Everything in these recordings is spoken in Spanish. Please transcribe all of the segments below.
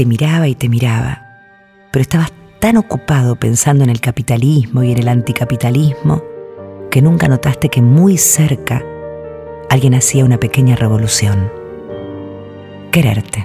te miraba y te miraba, pero estabas tan ocupado pensando en el capitalismo y en el anticapitalismo que nunca notaste que muy cerca alguien hacía una pequeña revolución. Quererte.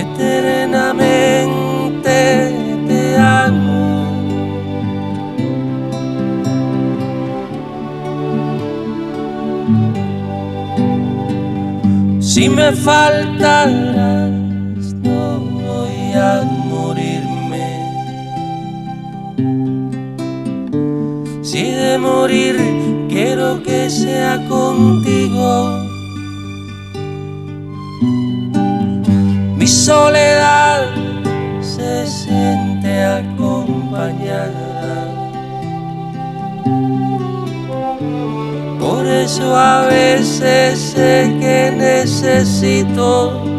eternamente te amo. Si me faltaras, no voy a morirme. Si de morir quiero que sea contigo. soledad se siente acompañada. Por eso a veces sé que necesito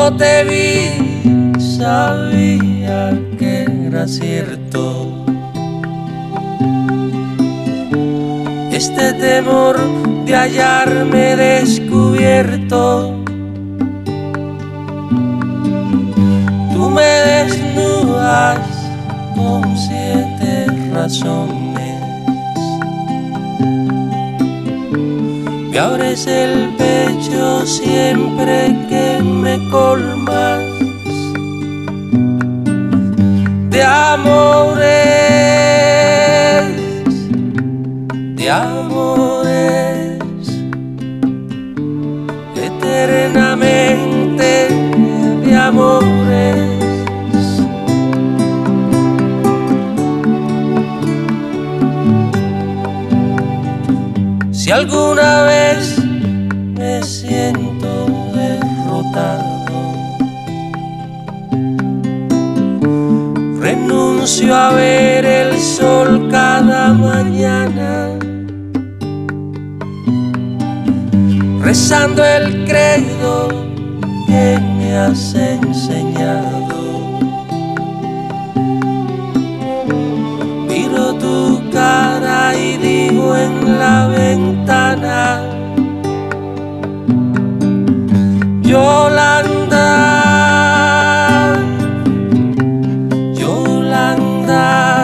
Cuando te vi, sabía que era cierto. Este temor de hallarme descubierto. Tú me desnudas con siete razones. Me abres el pecho siempre que me colmas de amores, de amores eternamente. Alguna vez me siento derrotado. Renuncio a ver el sol cada mañana. Rezando el credo que me has enseñado. Miro tu cara y en la ventana. Yolanda, Yolanda.